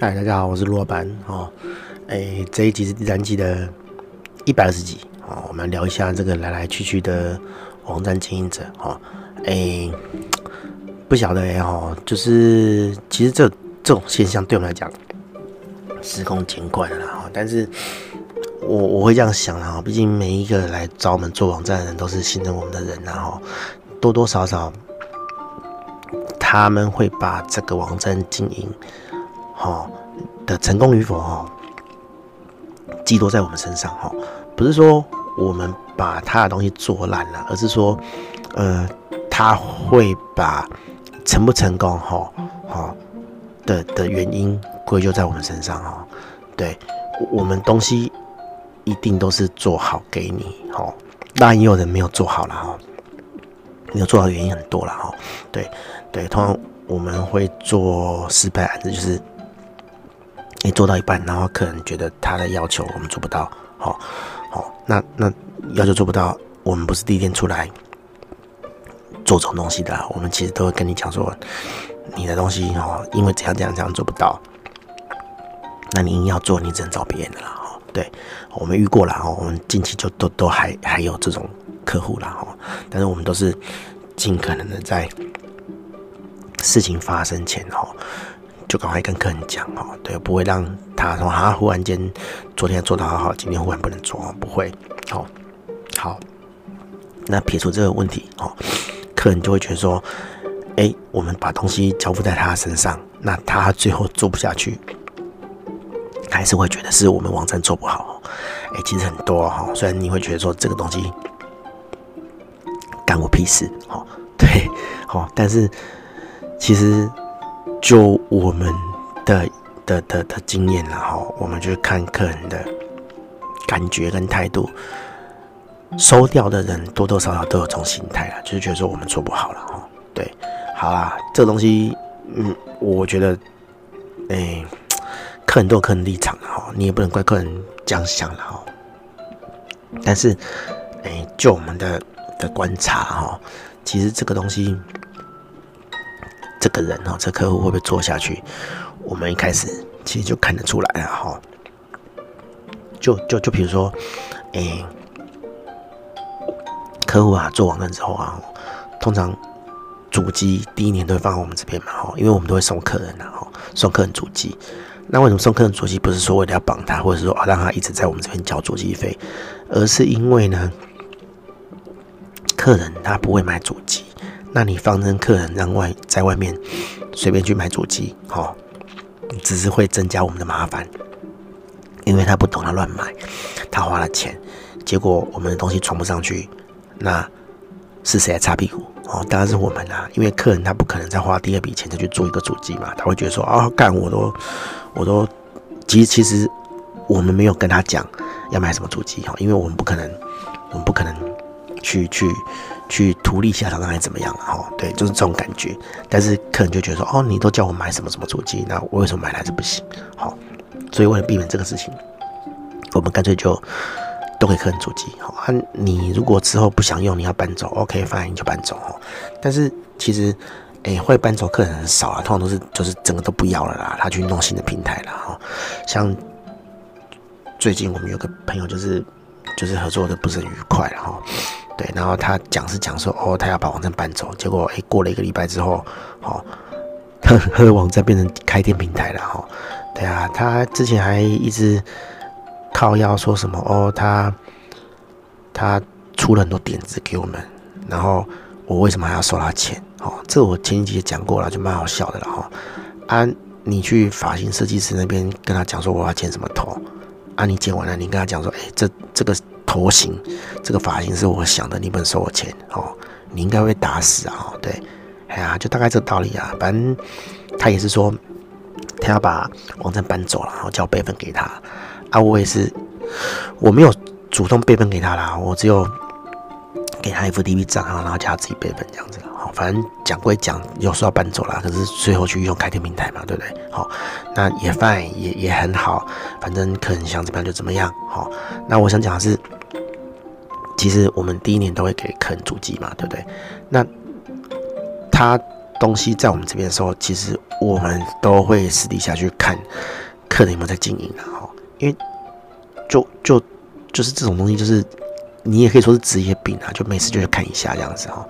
嗨，大家好，我是罗班哦。哎，这一集是第三季的一百二十集哦。我们聊一下这个来来去去的网站经营者哦。哎，不晓得哎哦，就是其实这这种现象对我们来讲司空见惯了哈。但是我我会这样想啊，毕竟每一个来找我们做网站的人都是信任我们的人然后，多多少少他们会把这个网站经营。好的成功与否哈，寄托在我们身上哈，不是说我们把他的东西做烂了，而是说，呃，他会把成不成功哈，好，的的原因归咎在我们身上哈。对，我们东西一定都是做好给你哈，当然也有人没有做好了哈，没有做好的原因很多了哈。对对，通常我们会做失败案子就是。你做到一半，然后客人觉得他的要求我们做不到，好，好，那那要求做不到，我们不是第一天出来做这种东西的，我们其实都会跟你讲说，你的东西哦，因为这样这样这样做不到，那你硬要做，你只能找别人的了，哈，对，我们遇过了，哈，我们近期就都都还还有这种客户了，哈，但是我们都是尽可能的在事情发生前，哈。就赶快跟客人讲哦，对，不会让他说啊，忽然间昨天做的好好，今天忽然不能做哦，不会，好，好，那撇除这个问题哦，客人就会觉得说，哎，我们把东西交付在他身上，那他最后做不下去，还是会觉得是我们网站做不好，哎，其实很多哈，虽然你会觉得说这个东西干我屁事，哦，对，哦，但是其实。就我们的的的的经验了哈，我们就是看客人的感觉跟态度，收掉的人多多少少都有这种心态了，就是觉得说我们做不好了哈。对，好啦，这个东西，嗯，我觉得，哎、客人都有客人立场了哈，你也不能怪客人这样想了哈。但是，哎、就我们的的观察哈，其实这个东西。这个人哈，这客户会不会做下去？我们一开始其实就看得出来了哈。就就就比如说，哎，客户啊做网站之后啊，通常主机第一年都会放在我们这边嘛哈，因为我们都会送客人啊，送客人主机。那为什么送客人主机？不是说为了要绑他，或者是说啊让他一直在我们这边交主机费，而是因为呢，客人他不会买主机。那你放任客人让外在外面随便去买主机，哦，只是会增加我们的麻烦，因为他不懂，他乱买，他花了钱，结果我们的东西传不上去，那是谁来擦屁股？哦，当然是我们啦，因为客人他不可能再花第二笔钱再去做一个主机嘛，他会觉得说啊，干我都我都，其实其实我们没有跟他讲要买什么主机哈，因为我们不可能，我们不可能去去。去图利下场，那还怎么样了哈？对，就是这种感觉。但是客人就觉得说，哦，你都叫我买什么什么主机，那我为什么买来是不行？好，所以为了避免这个事情，我们干脆就都给客人主机。好，啊，你如果之后不想用，你要搬走，OK，反正你就搬走。但是其实，哎、会搬走客人很少啊，通常都是就是整个都不要了啦，他去弄新的平台了哈。像最近我们有个朋友，就是就是合作的不是很愉快了哈。对，然后他讲是讲说，哦，他要把网站搬走，结果哎，过了一个礼拜之后，哦，他的网站变成开店平台了，哈、哦，对啊，他之前还一直靠腰说什么，哦，他他出了很多点子给我们，然后我为什么还要收他钱？哦，这我前几集讲过了，就蛮好笑的了，哈、哦，啊，你去发型设计师那边跟他讲说我要剪什么头，啊，你剪完了，你跟他讲说，哎，这这个。头型，这个发型是我想的，你不能收我钱哦，你应该会打死啊！对，哎呀，就大概这个道理啊。反正他也是说，他要把网站搬走了，然后叫备份给他啊。我也是，我没有主动备份给他啦，我只有给他 FTP 账号，然后叫他自己备份这样子。好，反正讲归讲，有时候要搬走了，可是最后去用开店平台嘛，对不对？好，那也 fine，也也很好，反正可能想怎么样就怎么样。好，那我想讲的是。其实我们第一年都会给客人主机嘛，对不对？那他东西在我们这边的时候，其实我们都会私底下去看客人有没有在经营的哈，因为就就就是这种东西，就是你也可以说是职业病啊，就没事就去看一下这样子哈。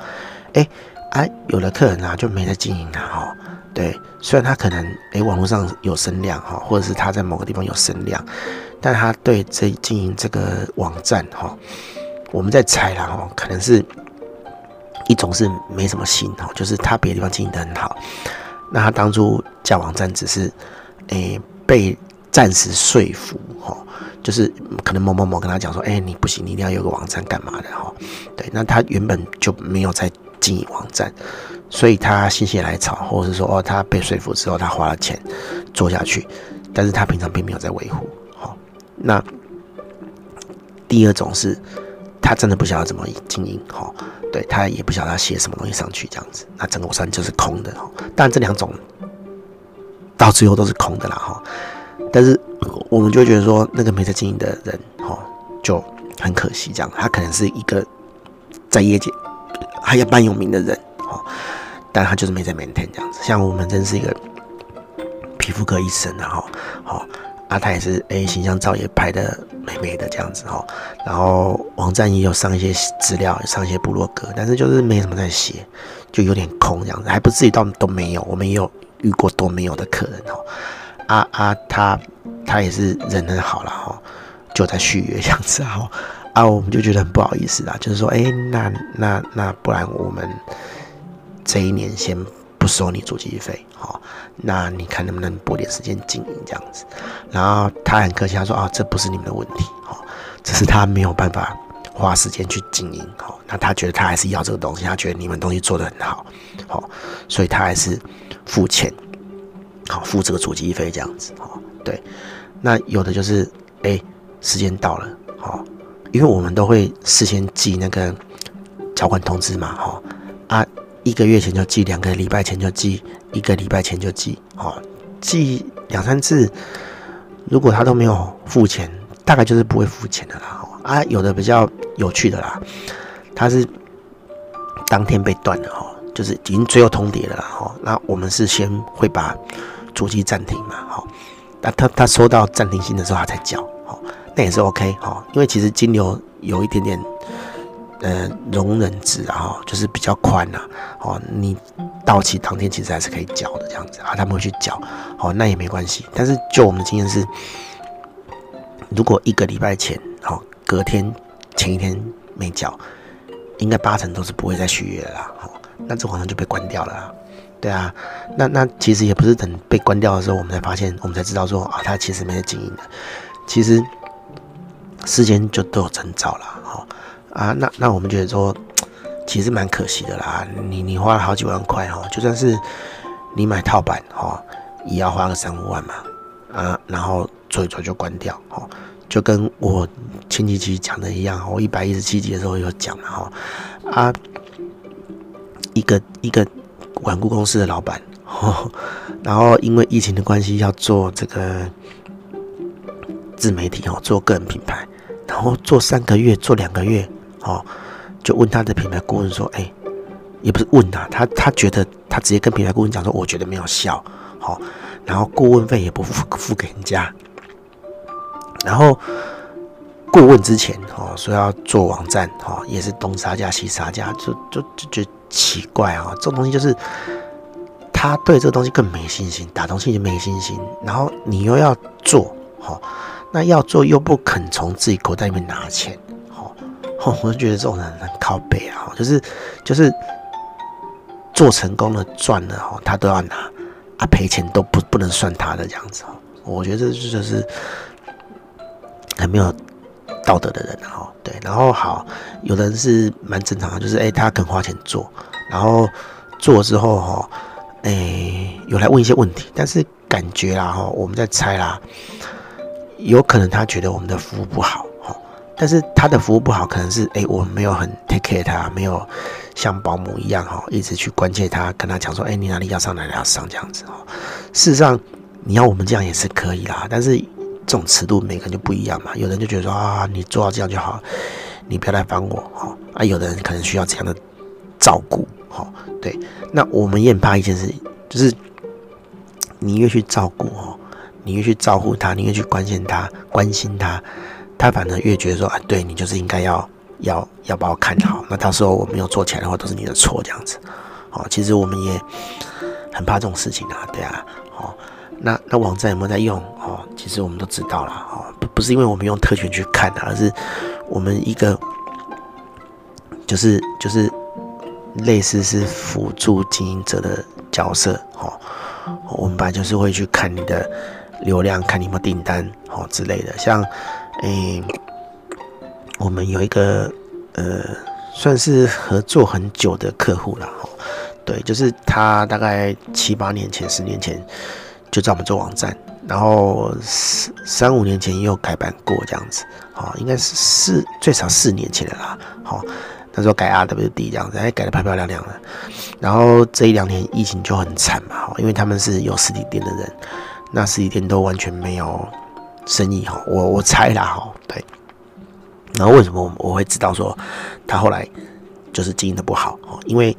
哎，啊，有的客人啊就没在经营啊哈，对，虽然他可能哎网络上有声量哈，或者是他在某个地方有声量，但他对这经营这个网站哈，我们在猜啦哈，可能是。一种是没什么心哦，就是他别的地方经营的很好，那他当初架网站只是，诶、被暂时说服哈，就是可能某某某跟他讲说，诶、你不行，你一定要有个网站干嘛的哈，对，那他原本就没有在经营网站，所以他心血来潮，或者是说哦他被说服之后他花了钱做下去，但是他平常并没有在维护，好，那第二种是他真的不晓得怎么经营哈。对，他也不晓得他写什么东西上去，这样子，那整个网站就是空的哈。但这两种到最后都是空的啦哈。但是我们就觉得说，那个没在经营的人哈，就很可惜这样。他可能是一个在业界还要蛮有名的人哈，但他就是没在 maintain 这样子。像我们认识一个皮肤科医生然后好。啊，他也是诶、形象照也拍的美美的这样子哦，然后网站也有上一些资料，上一些部落格，但是就是没什么在写，就有点空这样子，还不至于到都没有。我们也有遇过都没有的客人哦，啊啊，他他也是人很好了哈，就在续约这样子哈，啊，我们就觉得很不好意思啦，就是说，哎、那那那不然我们这一年先。不收你主机费，好，那你看能不能拨点时间经营这样子？然后他很客气，他说啊，这不是你们的问题，好，只是他没有办法花时间去经营，好，那他觉得他还是要这个东西，他觉得你们东西做得很好，好，所以他还是付钱，好，付这个主机费这样子，好，对，那有的就是，哎，时间到了，好，因为我们都会事先寄那个缴款通知嘛，好，啊。一个月前就寄，两个礼拜前就寄，一个礼拜前就寄，哦，寄两三次，如果他都没有付钱，大概就是不会付钱的啦。啊，有的比较有趣的啦，他是当天被断了哈，就是已经最后通牒了啦哈。那我们是先会把主机暂停嘛，哈，那他他收到暂停信的时候他才缴，哈，那也是 OK 哈，因为其实金流有一点点。呃，容忍值啊，就是比较宽呐，哦，你到期当天其实还是可以缴的这样子啊，他们会去缴，哦，那也没关系。但是就我们的经验是，如果一个礼拜前，哦，隔天前一天没缴，应该八成都是不会再续约了啦，哦，那这网站就被关掉了啦，对啊，那那其实也不是等被关掉的时候，我们才发现，我们才知道说啊，他其实没在经营的，其实世间就都有征兆了，哦。啊，那那我们觉得说，其实蛮可惜的啦。你你花了好几万块哦，就算是你买套版哦，也要花个三五万嘛。啊，然后做一做就关掉哦，就跟我前几期讲的一样，我一百一十七集的时候有讲了哈。啊，一个一个顽固公司的老板，然后因为疫情的关系要做这个自媒体哦，做个人品牌，然后做三个月，做两个月。哦，就问他的品牌顾问说：“哎、也不是问他，他他觉得他直接跟品牌顾问讲说，我觉得没有效。好、哦，然后顾问费也不付付给人家。然后顾问之前哦说要做网站，哦也是东杀价西杀价，就就就觉得奇怪啊、哦。这种东西就是他对这个东西更没信心，打东西就没信心。然后你又要做，好、哦，那要做又不肯从自己口袋里面拿钱。”哦，我就觉得这种人很靠北啊，就是就是做成功了赚了哦，他都要拿啊，赔钱都不不能算他的这样子哦。我觉得这就是很没有道德的人哈。对，然后好，有的人是蛮正常的，就是哎，他肯花钱做，然后做之后哈，哎，有来问一些问题，但是感觉啦哈，我们在猜啦，有可能他觉得我们的服务不好。但是他的服务不好，可能是哎、欸，我没有很 take care 他，没有像保姆一样哈，一直去关切他，跟他讲说，哎、你哪里要上哪里要上这样子哈。事实上，你要我们这样也是可以啦，但是这种尺度每个人就不一样嘛。有人就觉得说啊，你做到这样就好，你不要来烦我哈。啊，有的人可能需要这样的照顾，哈，对。那我们也很怕一件事情，就是你越去照顾，哦，你越去照顾他，你越去关心他，关心他，他反而越觉得说，啊，对你就是应该要要要把我看好。那到时候我没有做起来的话，都是你的错，这样子。哦，其实我们也很怕这种事情啊，对啊。哦，那那网站有没有在用？哦，其实我们都知道了。哦，不不是因为我们用特权去看的，而是我们一个。就是就是类似是辅助经营者的角色，哦，我们本来就是会去看你的流量，看你有没有订单，哦之类的。像，诶、我们有一个呃，算是合作很久的客户了，哦，对，就是他大概七八年前、十年前就在我们做网站，然后三五年前也有改版过这样子，哦，应该是四最少四年前的啦，哦。那时候改 RWD 这样子，哎，改的漂漂亮亮的。然后这一两年疫情就很惨嘛，因为他们是有实体店的人，那实体店都完全没有生意哈。我我猜啦哈，对。然后为什么我我会知道说他后来就是经营的不好哦？因为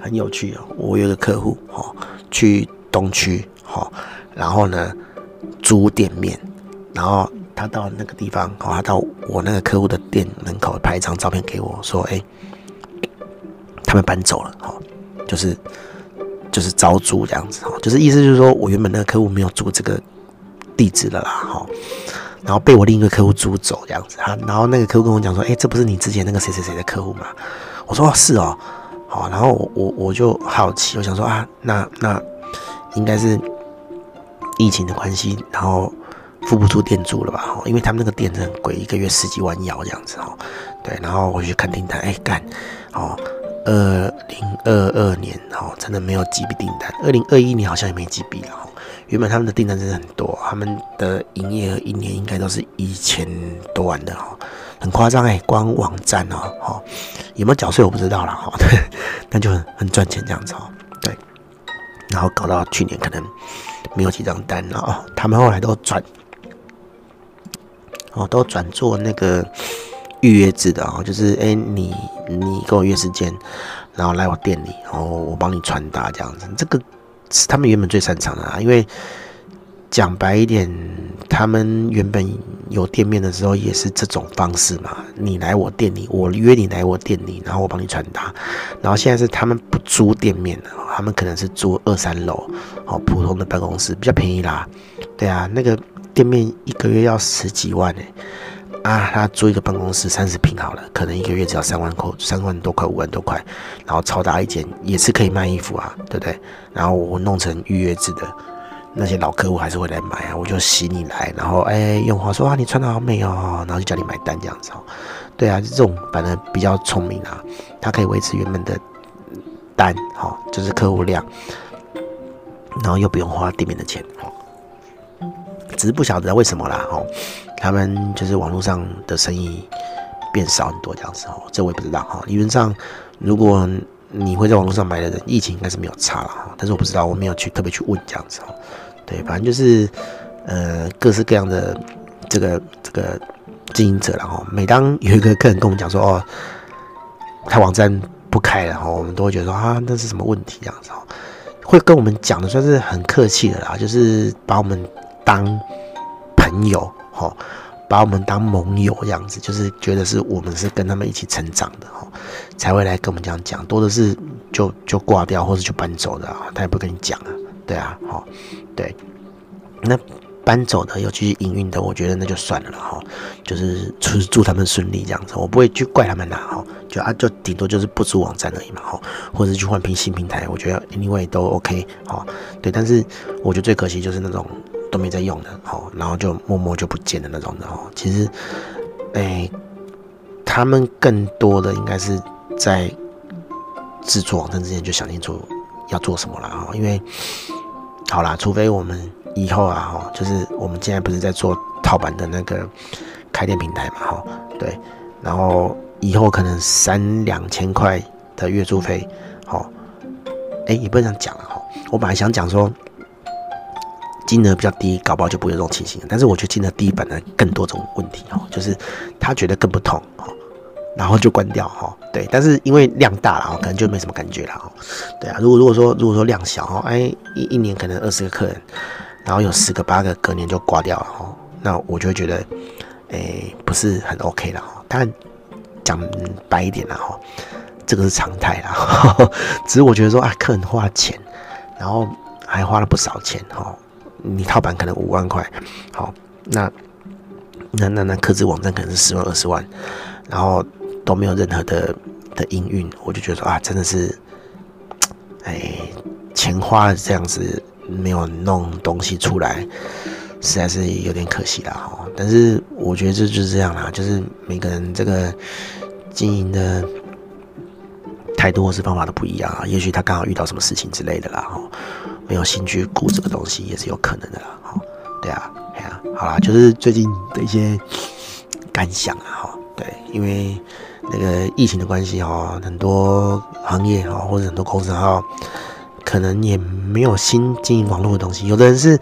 很有趣哦，我有个客户哈，去东区哈，然后呢租店面，然后。他到那个地方，哦，他到我那个客户的店门口拍一张照片给我，说：“哎，他们搬走了，哈，就是就是招租这样子，哈，就是意思就是说我原本那个客户没有租这个地址了啦，哈，然后被我另一个客户租走这样子，哈，然后那个客户跟我讲说：，哎，这不是你之前那个谁谁谁的客户吗？我说：是哦，好，然后我我我就好奇，我想说啊，那那应该是疫情的关系，然后。”付不出店租了吧？因为他们那个店很贵，一个月十几万要这样子哦。对，然后我去看订单，哎干，哦，二零二二年哦，真的没有几笔订单。二零二一年好像也没几笔了哦。原本他们的订单真的很多，他们的营业额一年应该都是一千多万的哦，很夸张哎。光网站哦，哦，有没有缴税我不知道了哈。对，那就很很赚钱这样子哦。对，然后搞到去年可能没有几张单了哦，他们后来都转。哦，都转做那个预约制的哦，就是哎、你你跟我约时间，然后来我店里，然后我帮你传达这样子。这个是他们原本最擅长的啊，因为讲白一点，他们原本有店面的时候也是这种方式嘛。你来我店里，我约你来我店里，然后我帮你传达。然后现在是他们不租店面了，他们可能是租二三楼哦，普通的办公室比较便宜啦。对啊，那个。店面一个月要十几万呢，啊，他租一个办公室三十平好了，可能一个月只要三万块，三万多块，五万多块，然后超大一间也是可以卖衣服啊，对不对？然后我弄成预约制的，那些老客户还是会来买啊，我就洗你来，然后哎，用话说啊，你穿得好美哦，然后就叫你买单这样子哦，对啊，这种反正比较聪明啊，他可以维持原本的单，好，就是客户量，然后又不用花店面的钱，只是不晓得为什么啦，吼，他们就是网络上的生意变少很多这样子，哦，这我也不知道，哈。理论上，如果你会在网络上买的人，疫情应该是没有差了，哈。但是我不知道，我没有去特别去问这样子，哦。对，反正就是，呃，各式各样的这个这个经营者，然后每当有一个客人跟我们讲说，哦，他网站不开了，哈，我们都会觉得说，啊，那是什么问题这样子，哦，会跟我们讲的算是很客气的啦，就是把我们。当朋友，哈，把我们当盟友这样子，就是觉得是我们是跟他们一起成长的，哈，才会来跟我们这样讲。多的是就就挂掉，或者就搬走的，他也不跟你讲啊，对啊，哈，对，那搬走的又继续营运的，我觉得那就算了了，哈，就是祝祝他们顺利这样子，我不会去怪他们呐，哈，就啊就顶多就是不租网站而已嘛，哈，或者是去换平新平台，我觉得 anyway 都 OK，哈，对，但是我觉得最可惜就是那种。都没在用的，好，然后就默默就不见的那种的，哦。其实，哎、他们更多的应该是在制作网站之前就想清楚要做什么了，哈。因为，好啦，除非我们以后啊，哈，就是我们现在不是在做套版的那个开店平台嘛，哈，对。然后以后可能三两千块的月租费，好，哎，也不能这样讲了，哈。我本来想讲说。金额比较低，搞不好就不会有这种情形。但是我觉得金额低，本来更多种问题哦，就是他觉得更不痛哦。然后就关掉哈。对，但是因为量大了哦，可能就没什么感觉了哈。对啊，如果如果说如果说量小哈，哎，一一年可能二十个客人，然后有十个八个隔年就挂掉了哈，那我就会觉得，哎，不是很 OK 了哈。但讲白一点了哈，这个是常态啦。只是我觉得说啊，客人花了钱，然后还花了不少钱哈。你套版可能五万块，好，那那那那刻字网站可能是十万二十万，然后都没有任何的的营运，我就觉得啊，真的是，哎，钱花了这样子，没有弄东西出来，实在是有点可惜啦哈。但是我觉得这就是这样啦，就是每个人这个经营的态度或是方法都不一样啊，也许他刚好遇到什么事情之类的啦哈。没有兴趣顾这个东西也是有可能的啦，哈，对啊，对啊，好啦，就是最近的一些感想啊，哈，对，因为那个疫情的关系哈，很多行业哈或者很多公司哈，可能也没有新经营网络的东西，有的人是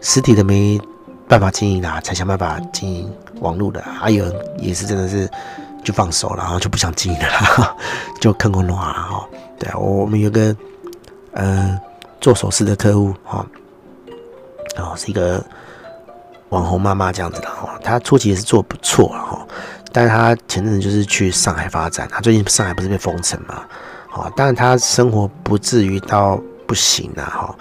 实体的没办法经营啦，才想办法经营网络的，还有人也是真的是就放手了，然后就不想经营了，就坑坑洼了哈，对，我们有个嗯。做首饰的客户，哈，哦，是一个网红妈妈这样子的哈。她初期也是做不错哈，但是她前阵子就是去上海发展，她最近上海不是被封城嘛，好，当然她生活不至于到不行啊哈，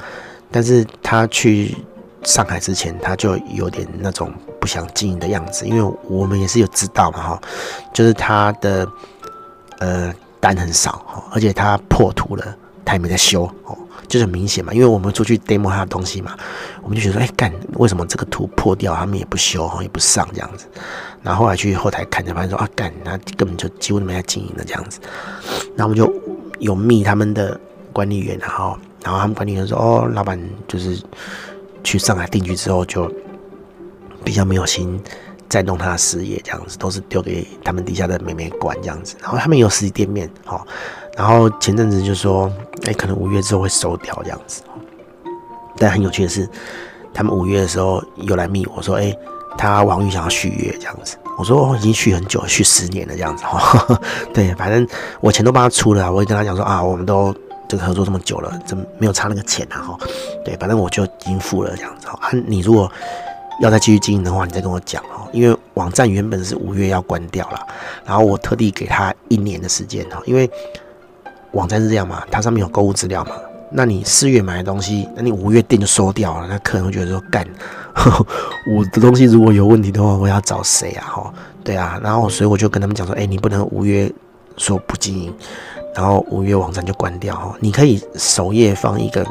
但是她去上海之前，她就有点那种不想经营的样子，因为我们也是有知道嘛哈，就是她的呃单很少哈，而且她破图了，她也没在修哦。就是很明显嘛，因为我们出去 demo 他的东西嘛，我们就觉得，哎、干，为什么这个图破掉，他们也不修，也不上这样子。然后后来去后台看，才发现说，啊，干，他根本就几乎都没在经营的这样子。然后我们就有密他们的管理员，然后，然后他们管理员说，哦，老板就是去上海定居之后，就比较没有心再弄他的事业这样子，都是丢给他们底下的妹妹管这样子。然后他们有实体店面，好。然后前阵子就说，哎，可能五月之后会收掉这样子。但很有趣的是，他们五月的时候又来密我说，哎，他王玉想要续约这样子。我说，哦，已经续很久，续十年了这样子哈。对，反正我钱都帮他出了，我也跟他讲说啊，我们都这个合作这么久了，怎么没有差那个钱啊？哈，对，反正我就已经付了这样子。啊，你如果要再继续经营的话，你再跟我讲哦，因为网站原本是五月要关掉了，然后我特地给他一年的时间哈，因为。网站是这样嘛，它上面有购物资料嘛，那你四月买的东西，那你五月店就收掉了，那客人会觉得说干，我的东西如果有问题的话，我要找谁啊？哈，对啊，然后所以我就跟他们讲说，哎、你不能五月说不经营，然后五月网站就关掉哈，你可以首页放一个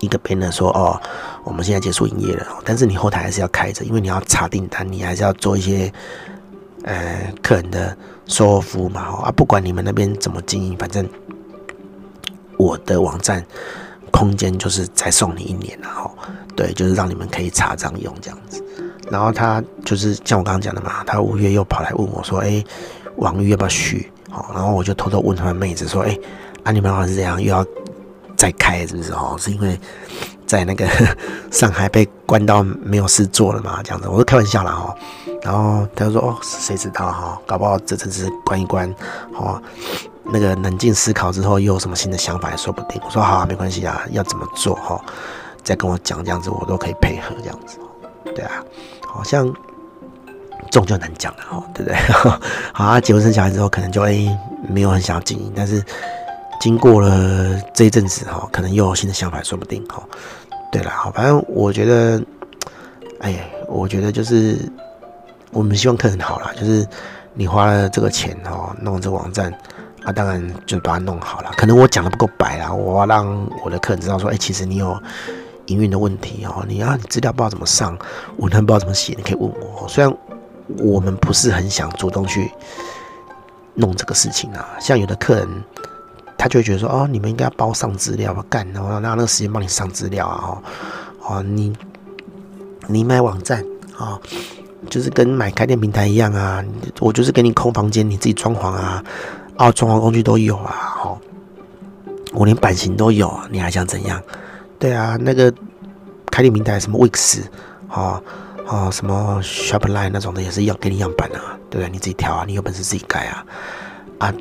一个 banner 说哦，我们现在结束营业了，但是你后台还是要开着，因为你要查订单，你还是要做一些。呃，客人的售后服务嘛，啊，不管你们那边怎么经营，反正我的网站空间就是再送你一年，然后对，就是让你们可以查账用这样子。然后他就是像我刚刚讲的嘛，他五月又跑来问我说：“哎、欸，网域要不要续？”好，然后我就偷偷问他妹子说：“哎、欸，啊，你们好像是这样，又要再开是不是？哦，是因为在那个 上海被关到没有事做了嘛？这样子，我都开玩笑啦。哈。”然后他就说：“哦，谁知道哈？搞不好这阵子关一关，哦，那个冷静思考之后又有什么新的想法也说不定。”我说：“好啊，没关系啊，要怎么做哈？再跟我讲，这样子我都可以配合这样子。对啊，好像这种就难讲了哈，对不对？好啊，结婚生小孩之后，可能就哎没有很想要经营，但是经过了这一阵子哈，可能又有新的想法说不定哈。对了，好，反正我觉得，哎，我觉得就是。”我们希望客人好啦，就是你花了这个钱哦，弄这网站啊，当然就把它弄好了。可能我讲的不够白啦，我要让我的客人知道说，哎、其实你有营运的问题哦，你要你资料不知道怎么上，文案不知道怎么写，你可以问我。虽然我们不是很想主动去弄这个事情啊，像有的客人他就会觉得说，哦，你们应该要包上资料吧，干，然后让那个时间帮你上资料啊，哦，你你买网站啊。哦就是跟买开店平台一样啊，我就是给你空房间，你自己装潢啊，哦，装潢工具都有啊，吼，我连版型都有，你还想怎样？对啊，那个开店平台什么 Wix，哈，哦，什么 Shopline 那种的也是要给你样板啊，对不对？你自己挑啊，你有本事自己改啊。啊，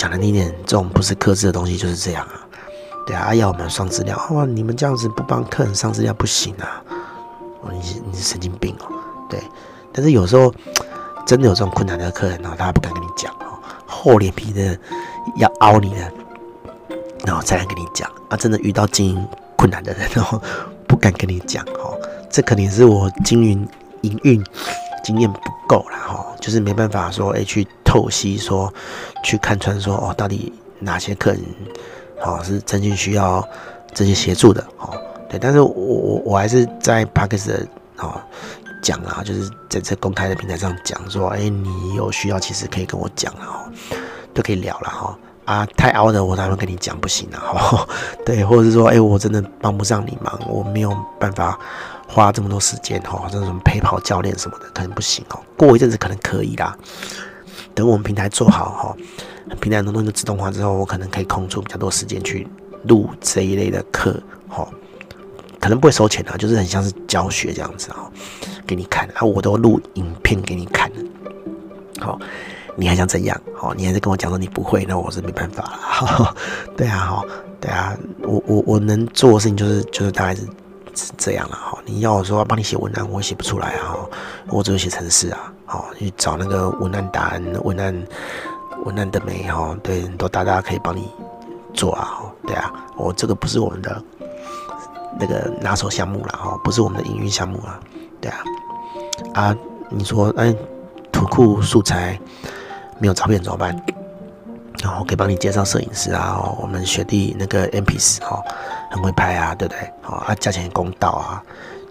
讲难听点，这种不是克制的东西就是这样啊。对啊，要我们上资料，哦，你们这样子不帮客人上资料不行啊。哦，你是你是神经病哦。对，但是有时候真的有这种困难的客人呢，他不敢跟你讲哦，厚脸皮的要凹你的，然后再来跟你讲啊。真的遇到经营困难的人，然 后不敢跟你讲哦。这肯定是我经营营运经验不够了哈，就是没办法说哎去透析说去看穿说哦到底哪些客人哦是真心需要这些协助的哦。对，但是我我我还是在 Podcast 的哦讲啊，就是在这公开的平台上讲说，哎，你有需要其实可以跟我讲了哈，都可以聊了哈。啊，太凹的我当然会跟你讲不行了哈。对，或者是说，哎，我真的帮不上你忙，我没有办法。花这么多时间哈，这种陪跑教练什么的可能不行哦。过一阵子可能可以啦。等我们平台做好哈，平台很多东西都自动化之后，我可能可以空出比较多时间去录这一类的课哈。可能不会收钱啊，就是很像是教学这样子啊，给你看啊，我都录影片给你看。好，你还想怎样？好，你还是跟我讲说你不会，那我是没办法了。对啊，好，对啊，我我我能做的事情就是就是大概是。是这样了哈，你要我说帮你写文案，我也写不出来哈，我只会写程式啊，哦，去找那个文案答案、文案文案的美哈，对，都大家可以帮你做啊，对啊，我这个不是我们的那个拿手项目了哈，不是我们的营运项目啊，对啊，啊，你说哎，图库素材没有照片怎么办？然后可以帮你介绍摄影师啊，我们学弟那个 MP4 哈。很会拍啊，对不对？好啊，价钱公道啊，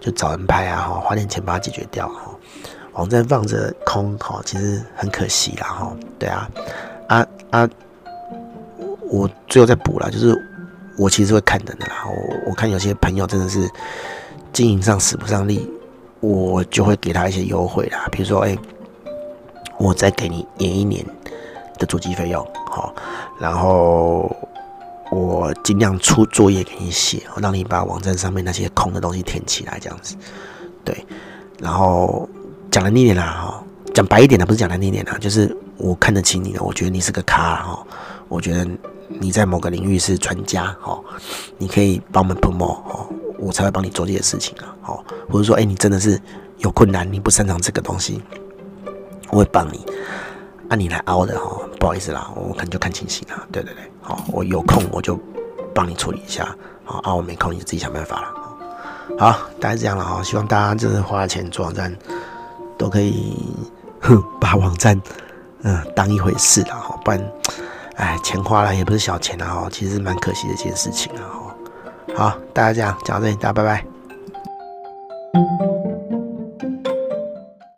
就找人拍啊，哈，花点钱把它解决掉哈。网站放着空，哈，其实很可惜啦，哈。对啊，啊啊，我最后再补了，就是我其实会看人的啦。我我看有些朋友真的是经营上使不上力，我就会给他一些优惠啦。比如说，哎，我再给你延一年的主机费用，好，然后。我尽量出作业给你写，我让你把网站上面那些空的东西填起来，这样子，对。然后讲难听点啦，哈，讲白一点的，不是讲难听点啦，就是我看得起你的，我觉得你是个咖，哈，我觉得你在某个领域是专家，哈，你可以帮我们 promo，哈，我才会帮你做这些事情啊，好，或者说，哎，你真的是有困难，你不擅长这个东西，我会帮你。按、你来凹的哈，不好意思啦，我可能就看情形啦。对对对，好，我有空我就帮你处理一下，好啊，我没空你就自己想办法了。好，大概是这样了哈，希望大家真的花钱做网站，都可以哼把网站嗯当一回事了哈，不然哎钱花了也不是小钱了哈，其实蛮可惜的一件事情啊。好，大家这样讲这里，大家拜拜。